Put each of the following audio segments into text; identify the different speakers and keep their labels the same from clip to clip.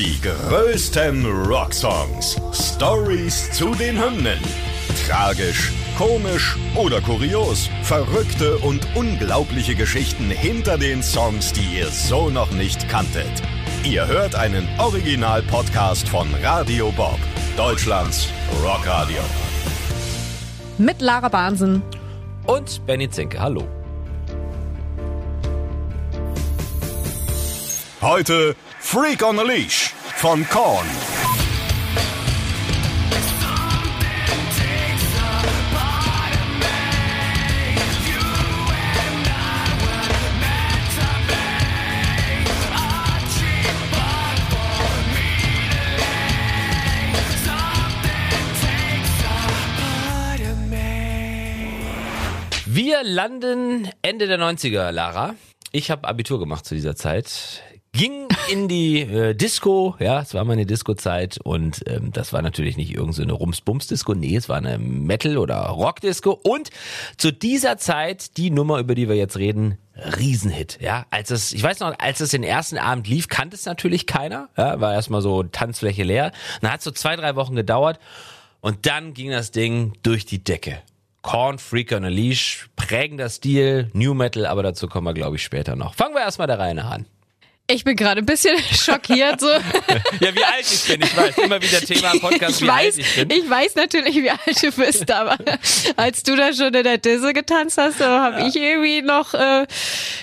Speaker 1: Die größten Rocksongs. Stories zu den Hymnen. Tragisch, komisch oder kurios. Verrückte und unglaubliche Geschichten hinter den Songs, die ihr so noch nicht kanntet. Ihr hört einen Original-Podcast von Radio Bob, Deutschlands Rockradio.
Speaker 2: Mit Lara Bahnsen.
Speaker 3: Und Benny Zinke, hallo.
Speaker 1: Heute Freak on a Leash von Korn.
Speaker 3: Wir landen Ende der 90er, Lara. Ich habe Abitur gemacht zu dieser Zeit. Ging in die äh, Disco, ja, es war meine Disco-Zeit und ähm, das war natürlich nicht irgendeine so Rums-Bums-Disco, nee, es war eine Metal- oder Rock-Disco und zu dieser Zeit die Nummer, über die wir jetzt reden, Riesenhit, ja. Als es, ich weiß noch, als es den ersten Abend lief, kannte es natürlich keiner, ja, war erstmal so Tanzfläche leer. Dann hat es so zwei, drei Wochen gedauert und dann ging das Ding durch die Decke. Corn Freak on a Leash, prägender Stil, New Metal, aber dazu kommen wir, glaube ich, später noch. Fangen wir erstmal der Reihe an.
Speaker 2: Ich bin gerade ein bisschen schockiert. So.
Speaker 3: ja, wie alt ich bin, ich weiß. Immer wieder Thema im Podcast,
Speaker 2: ich
Speaker 3: wie
Speaker 2: weiß,
Speaker 3: alt ich bin.
Speaker 2: Ich weiß natürlich, wie alt du bist, aber als du da schon in der Disse getanzt hast, so habe ich irgendwie noch, äh,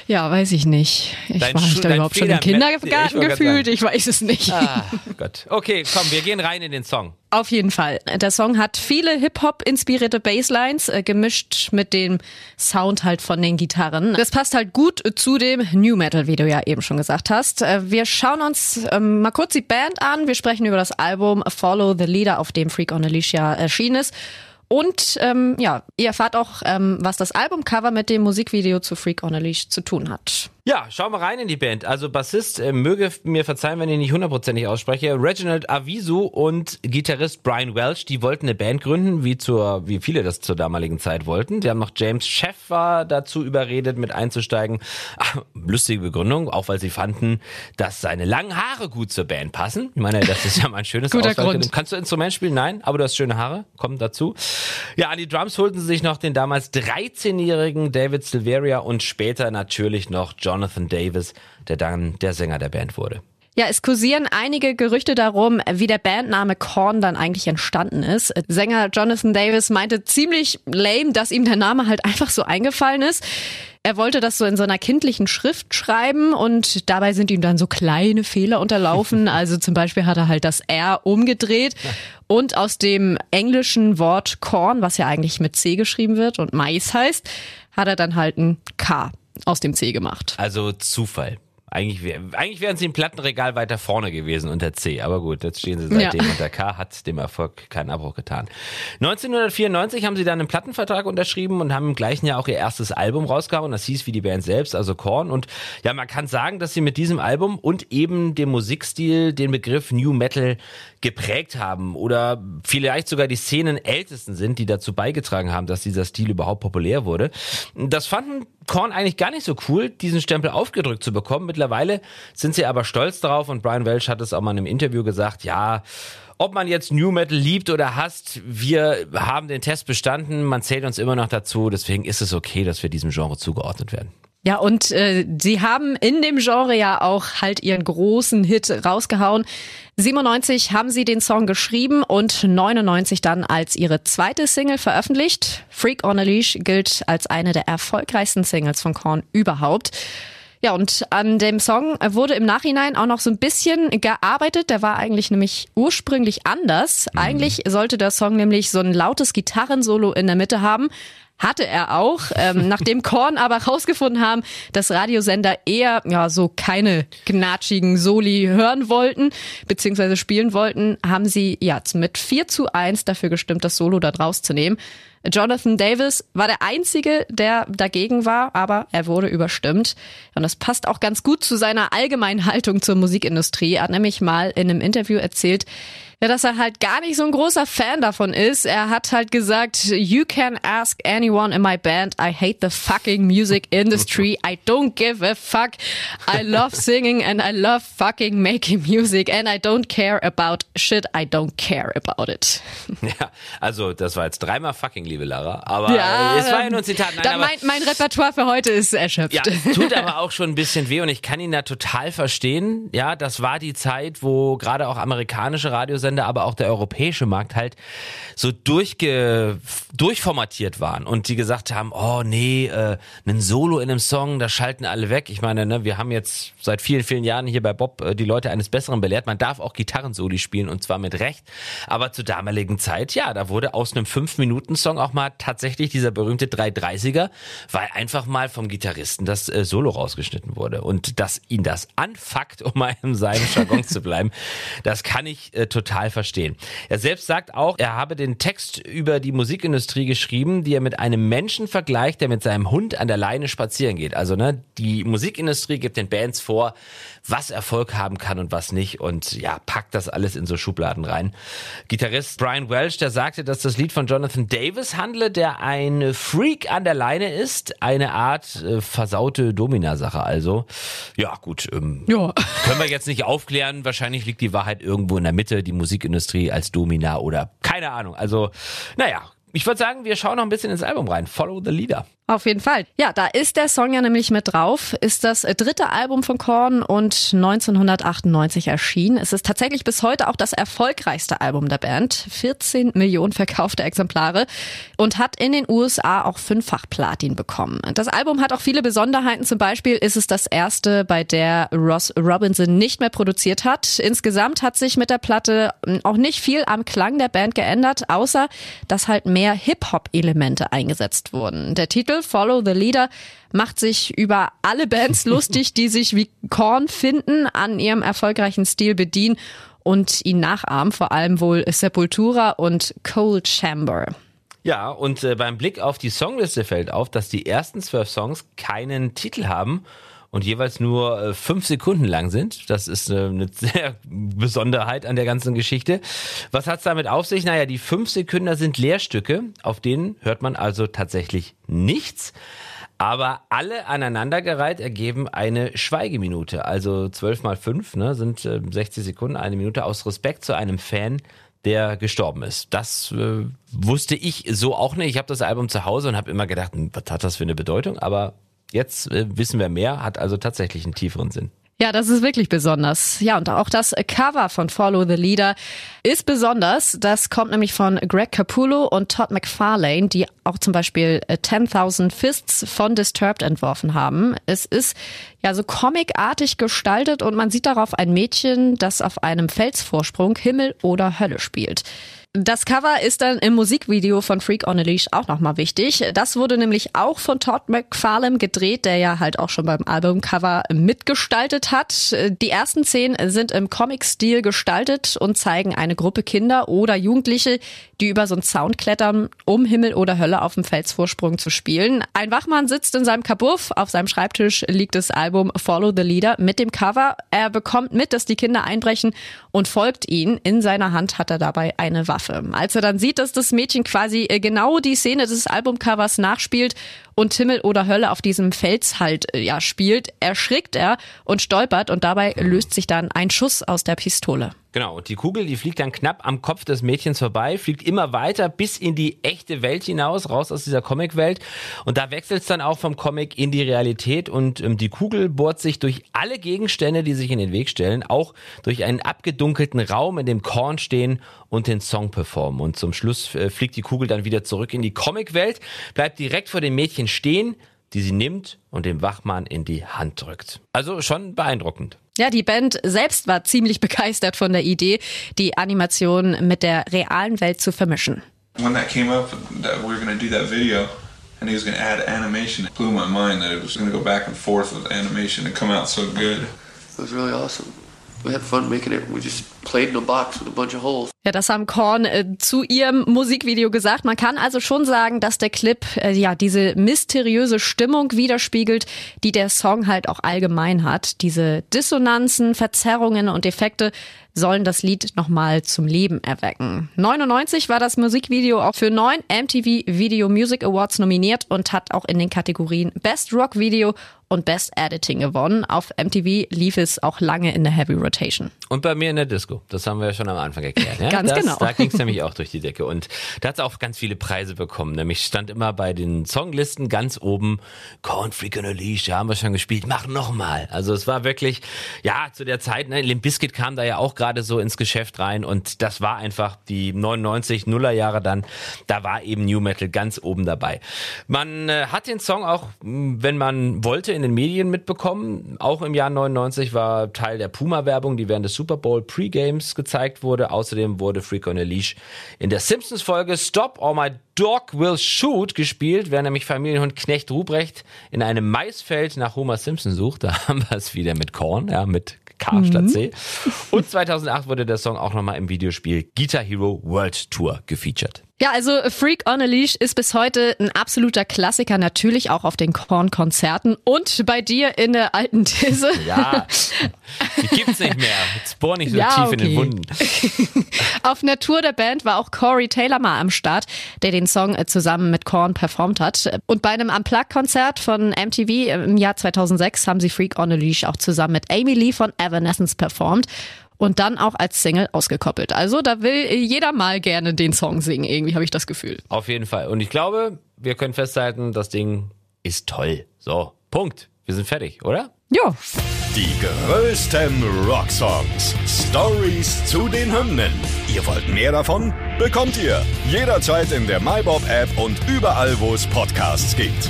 Speaker 2: ja, weiß ich nicht. Ich
Speaker 3: Dein
Speaker 2: war ich
Speaker 3: Schu-
Speaker 2: da überhaupt schon
Speaker 3: Feder-
Speaker 2: im Kindergarten
Speaker 3: ich
Speaker 2: gefühlt? Ich weiß es nicht.
Speaker 3: Ah, Gott. Okay, komm, wir gehen rein in den Song.
Speaker 2: Auf jeden Fall. Der Song hat viele Hip-Hop-inspirierte Basslines, äh, gemischt mit dem Sound halt von den Gitarren. Das passt halt gut zu dem New Metal, wie du ja eben schon gesagt hast. Äh, wir schauen uns ähm, mal kurz die Band an. Wir sprechen über das Album Follow the Leader, auf dem Freak on Alicia erschienen ist. Und ähm, ja, ihr erfahrt auch, ähm, was das Albumcover mit dem Musikvideo zu Freak on a Leash zu tun hat.
Speaker 3: Ja, schauen wir rein in die Band. Also Bassist, äh, möge mir verzeihen, wenn ich nicht hundertprozentig ausspreche, Reginald Avisu und Gitarrist Brian Welch, die wollten eine Band gründen, wie zur, wie viele das zur damaligen Zeit wollten. Die haben noch James Chef war dazu überredet, mit einzusteigen. Ach, lustige Begründung, auch weil sie fanden, dass seine langen Haare gut zur Band passen. Ich meine, das ist ja mal ein schönes
Speaker 2: Guter. Grund.
Speaker 3: Kannst du Instrument spielen? Nein, aber du hast schöne Haare. Kommt dazu. Ja, an die Drums holten sie sich noch den damals 13-jährigen David Silveria und später natürlich noch Jonathan Davis, der dann der Sänger der Band wurde.
Speaker 2: Ja, es kursieren einige Gerüchte darum, wie der Bandname Korn dann eigentlich entstanden ist. Sänger Jonathan Davis meinte ziemlich lame, dass ihm der Name halt einfach so eingefallen ist. Er wollte das so in so einer kindlichen Schrift schreiben und dabei sind ihm dann so kleine Fehler unterlaufen. Also zum Beispiel hat er halt das R umgedreht und aus dem englischen Wort Korn, was ja eigentlich mit C geschrieben wird und Mais heißt, hat er dann halt ein K aus dem C gemacht.
Speaker 3: Also Zufall. Eigentlich, wär, eigentlich wären sie im Plattenregal weiter vorne gewesen unter C, aber gut, jetzt stehen sie seitdem
Speaker 2: Ja.
Speaker 3: unter K, hat dem Erfolg keinen Abbruch getan. 1994 haben sie dann einen Plattenvertrag unterschrieben und haben im gleichen Jahr auch ihr erstes Album rausgehauen. Das hieß wie die Band selbst, also Korn. Und ja, man kann sagen, dass sie mit diesem Album und eben dem Musikstil den Begriff New Metal geprägt haben oder vielleicht sogar die Szenen ältesten sind, die dazu beigetragen haben, dass dieser Stil überhaupt populär wurde. Das fanden Korn eigentlich gar nicht so cool, diesen Stempel aufgedrückt zu bekommen. Mittlerweile sind sie aber stolz darauf und Brian Welch hat es auch mal in einem Interview gesagt, ja, ob man jetzt New Metal liebt oder hasst, wir haben den Test bestanden, man zählt uns immer noch dazu, deswegen ist es okay, dass wir diesem Genre zugeordnet werden.
Speaker 2: Ja, und äh, sie haben in dem Genre ja auch halt ihren großen Hit rausgehauen. 97 haben sie den Song geschrieben und 99 dann als ihre zweite Single veröffentlicht. Freak on a Leash gilt als eine der erfolgreichsten Singles von Korn überhaupt. Ja, und an dem Song wurde im Nachhinein auch noch so ein bisschen gearbeitet. Der war eigentlich nämlich ursprünglich anders. Eigentlich sollte der Song nämlich so ein lautes Gitarrensolo in der Mitte haben. Hatte er auch. Ähm, nachdem Korn aber rausgefunden haben, dass Radiosender eher ja so keine gnatschigen Soli hören wollten, beziehungsweise spielen wollten, haben sie ja mit 4 zu 1 dafür gestimmt, das Solo da rauszunehmen. Jonathan Davis war der Einzige, der dagegen war, aber er wurde überstimmt. Und das passt auch ganz gut zu seiner allgemeinen Haltung zur Musikindustrie. Er hat nämlich mal in einem Interview erzählt, ja, dass er halt gar nicht so ein großer Fan davon ist. Er hat halt gesagt, you can ask anyone in my band, I hate the fucking music industry, I don't give a fuck, I love singing and I love fucking making music and I don't care about shit, I don't care about it.
Speaker 3: Ja, also das war jetzt dreimal fucking, liebe Lara, aber ja, es war ja nur ein Zitat.
Speaker 2: Nein, aber, mein, mein Repertoire für heute ist erschöpft.
Speaker 3: Ja, tut aber auch schon ein bisschen weh und ich kann ihn da total verstehen. Ja, das war die Zeit, wo gerade auch amerikanische Radiosender aber auch der europäische Markt halt so durchge, durchformatiert waren und die gesagt haben, oh nee, äh, ein Solo in einem Song, da schalten alle weg. Ich meine, ne, wir haben jetzt seit vielen, vielen Jahren hier bei Bob äh, die Leute eines Besseren belehrt. Man darf auch Gitarrensoli spielen und zwar mit Recht. Aber zur damaligen Zeit, ja, da wurde aus einem 5-Minuten-Song auch mal tatsächlich dieser berühmte 330er, weil einfach mal vom Gitarristen das äh, Solo rausgeschnitten wurde. Und dass ihn das anfuckt, um mal in seinem Jargon zu bleiben, das kann ich äh, total total verstehen. Er selbst sagt auch, er habe den Text über die Musikindustrie geschrieben, die er mit einem Menschen vergleicht, der mit seinem Hund an der Leine spazieren geht. Also ne, die Musikindustrie gibt den Bands vor, was Erfolg haben kann und was nicht und ja, packt das alles in so Schubladen rein. Gitarrist Brian Welch, der sagte, dass das Lied von Jonathan Davis handle, der ein Freak an der Leine ist, eine Art äh, versaute Domina-Sache also. Ja, gut, ähm, ja. können wir jetzt nicht aufklären, wahrscheinlich liegt die Wahrheit irgendwo in der Mitte, die Musikindustrie als Domina oder keine Ahnung. Also, naja, ich würde sagen, wir schauen noch ein bisschen ins Album rein. Follow the Leader.
Speaker 2: Auf jeden Fall. Ja, da ist der Song ja nämlich mit drauf. Ist das dritte Album von Korn und 1998 erschienen. Es ist tatsächlich bis heute auch das erfolgreichste Album der Band. 14 Millionen verkaufte Exemplare und hat in den USA auch fünffach Platin bekommen. Das Album hat auch viele Besonderheiten. Zum Beispiel ist es das erste, bei der Ross Robinson nicht mehr produziert hat. Insgesamt hat sich mit der Platte auch nicht viel am Klang der Band geändert, außer dass halt mehr Hip-Hop-Elemente eingesetzt wurden. Der Titel Follow the Leader macht sich über alle Bands lustig, die sich wie Korn finden, an ihrem erfolgreichen Stil bedienen und ihn nachahmen, vor allem wohl Sepultura und Cold Chamber.
Speaker 3: Ja, und äh, beim Blick auf die Songliste fällt auf, dass die ersten zwölf Songs keinen Titel haben und jeweils nur äh, fünf Sekunden lang sind. Das ist äh, eine sehr Besonderheit an der ganzen Geschichte. Was hat's damit auf sich? Naja, die fünf Sekunden sind Lehrstücke, auf denen hört man also tatsächlich nichts. Aber alle aneinandergereiht ergeben eine Schweigeminute. Also zwölf mal fünf ne, sind äh, 60 Sekunden, eine Minute aus Respekt zu einem Fan, der gestorben ist. Das äh, wusste ich so auch nicht. Ich habe das Album zu Hause und habe immer gedacht, hm, was hat das für eine Bedeutung? Aber Jetzt äh, wissen wir mehr, hat also tatsächlich einen tieferen Sinn.
Speaker 2: Ja, das ist wirklich besonders. Ja, und auch das Cover von Follow the Leader ist besonders. Das kommt nämlich von Greg Capullo und Todd McFarlane, die auch zum Beispiel 10.000 äh, Fists von Disturbed entworfen haben. Es ist ja so comicartig gestaltet und man sieht darauf ein Mädchen, das auf einem Felsvorsprung Himmel oder Hölle spielt. Das Cover ist dann im Musikvideo von Freak on a Leash auch nochmal wichtig. Das wurde nämlich auch von Todd McFarlane gedreht, der ja halt auch schon beim Albumcover mitgestaltet hat. Die ersten zehn sind im Comic-Stil gestaltet und zeigen eine Gruppe Kinder oder Jugendliche, die über so einen Zaun klettern, um Himmel oder Hölle auf dem Felsvorsprung zu spielen. Ein Wachmann sitzt in seinem Kabuff, auf seinem Schreibtisch liegt das Album Follow the Leader mit dem Cover. Er bekommt mit, dass die Kinder einbrechen und folgt ihnen. In seiner Hand hat er dabei eine Waffe. Waffe. Als er dann sieht, dass das Mädchen quasi äh, genau die Szene des Albumcovers nachspielt und Himmel oder Hölle auf diesem Fels halt äh, ja spielt, erschrickt er und stolpert und dabei löst sich dann ein Schuss aus der Pistole.
Speaker 3: Genau, und die Kugel, die fliegt dann knapp am Kopf des Mädchens vorbei, fliegt immer weiter bis in die echte Welt hinaus, raus aus dieser Comicwelt. Und da wechselt es dann auch vom Comic in die Realität und ähm, die Kugel bohrt sich durch alle Gegenstände, die sich in den Weg stellen, auch durch einen abgedunkelten Raum, in dem Korn stehen und den Song performen. Und zum Schluss äh, fliegt die Kugel dann wieder zurück in die Comicwelt, bleibt direkt vor dem Mädchen stehen, die sie nimmt und dem Wachmann in die Hand drückt. Also schon beeindruckend.
Speaker 2: Ja, die Band selbst war ziemlich begeistert von der Idee, die Animation mit der realen Welt zu vermischen. When that came up that we were going to do that video and he was going to add animation, it blew my mind that it was going to go back and forth with animation and come out so good. It was really awesome. We had fun making it. We just Ja, das haben Korn äh, zu ihrem Musikvideo gesagt. Man kann also schon sagen, dass der Clip äh, ja diese mysteriöse Stimmung widerspiegelt, die der Song halt auch allgemein hat. Diese Dissonanzen, Verzerrungen und Effekte sollen das Lied nochmal zum Leben erwecken. 99 war das Musikvideo auch für neun MTV Video Music Awards nominiert und hat auch in den Kategorien Best Rock Video und Best Editing gewonnen. Auf MTV lief es auch lange in der Heavy Rotation.
Speaker 3: Und bei mir in der Disco. Das haben wir ja schon am Anfang erklärt. Ja?
Speaker 2: ganz
Speaker 3: das,
Speaker 2: genau.
Speaker 3: Da ging es nämlich auch durch die Decke. Und da hat es auch ganz viele Preise bekommen. Nämlich stand immer bei den Songlisten ganz oben Corn Freak on a Leash, ja, haben wir schon gespielt, mach nochmal. Also es war wirklich, ja, zu der Zeit, ne, Limp Bizkit kam da ja auch gerade so ins Geschäft rein und das war einfach die 99 Nuller Jahre dann, da war eben New Metal ganz oben dabei. Man äh, hat den Song auch, wenn man wollte, in den Medien mitbekommen. Auch im Jahr 99 war Teil der Puma-Werbung, die während des Super Bowl Pre-Games gezeigt wurde. Außerdem wurde Freak on a Leash in der Simpsons-Folge Stop or My Dog Will Shoot gespielt, während nämlich Familienhund Knecht Ruprecht in einem Maisfeld nach Homer Simpson sucht. Da haben wir es wieder mit Korn, ja, mit K statt C. Und 2008 wurde der Song auch nochmal im Videospiel Guitar Hero World Tour gefeatured.
Speaker 2: Ja, also Freak on a Leash ist bis heute ein absoluter Klassiker, natürlich auch auf den Korn-Konzerten und bei dir in der alten These.
Speaker 3: Ja, die gibt's nicht mehr. Jetzt bohr nicht so
Speaker 2: Ja,
Speaker 3: tief in den
Speaker 2: okay.
Speaker 3: Wunden.
Speaker 2: Auf einer Tour der Band war auch Corey Taylor mal am Start, der den Song äh, zusammen mit Korn performt hat. Und bei einem Unplugged-Konzert von MTV im Jahr 2006 haben sie Freak on a Leash auch zusammen mit Amy Lee von Evanescence performt. Und dann auch als Single ausgekoppelt. Also da will jeder mal gerne den Song singen, irgendwie habe ich das Gefühl.
Speaker 3: Auf jeden Fall. Und ich glaube, wir können festhalten, das Ding ist toll. So, Punkt. Wir sind fertig, oder?
Speaker 2: Ja.
Speaker 1: Die größten Rocksongs. Stories zu den Hymnen. Ihr wollt mehr davon? Bekommt ihr jederzeit in der MyBob-App und überall, wo es Podcasts gibt.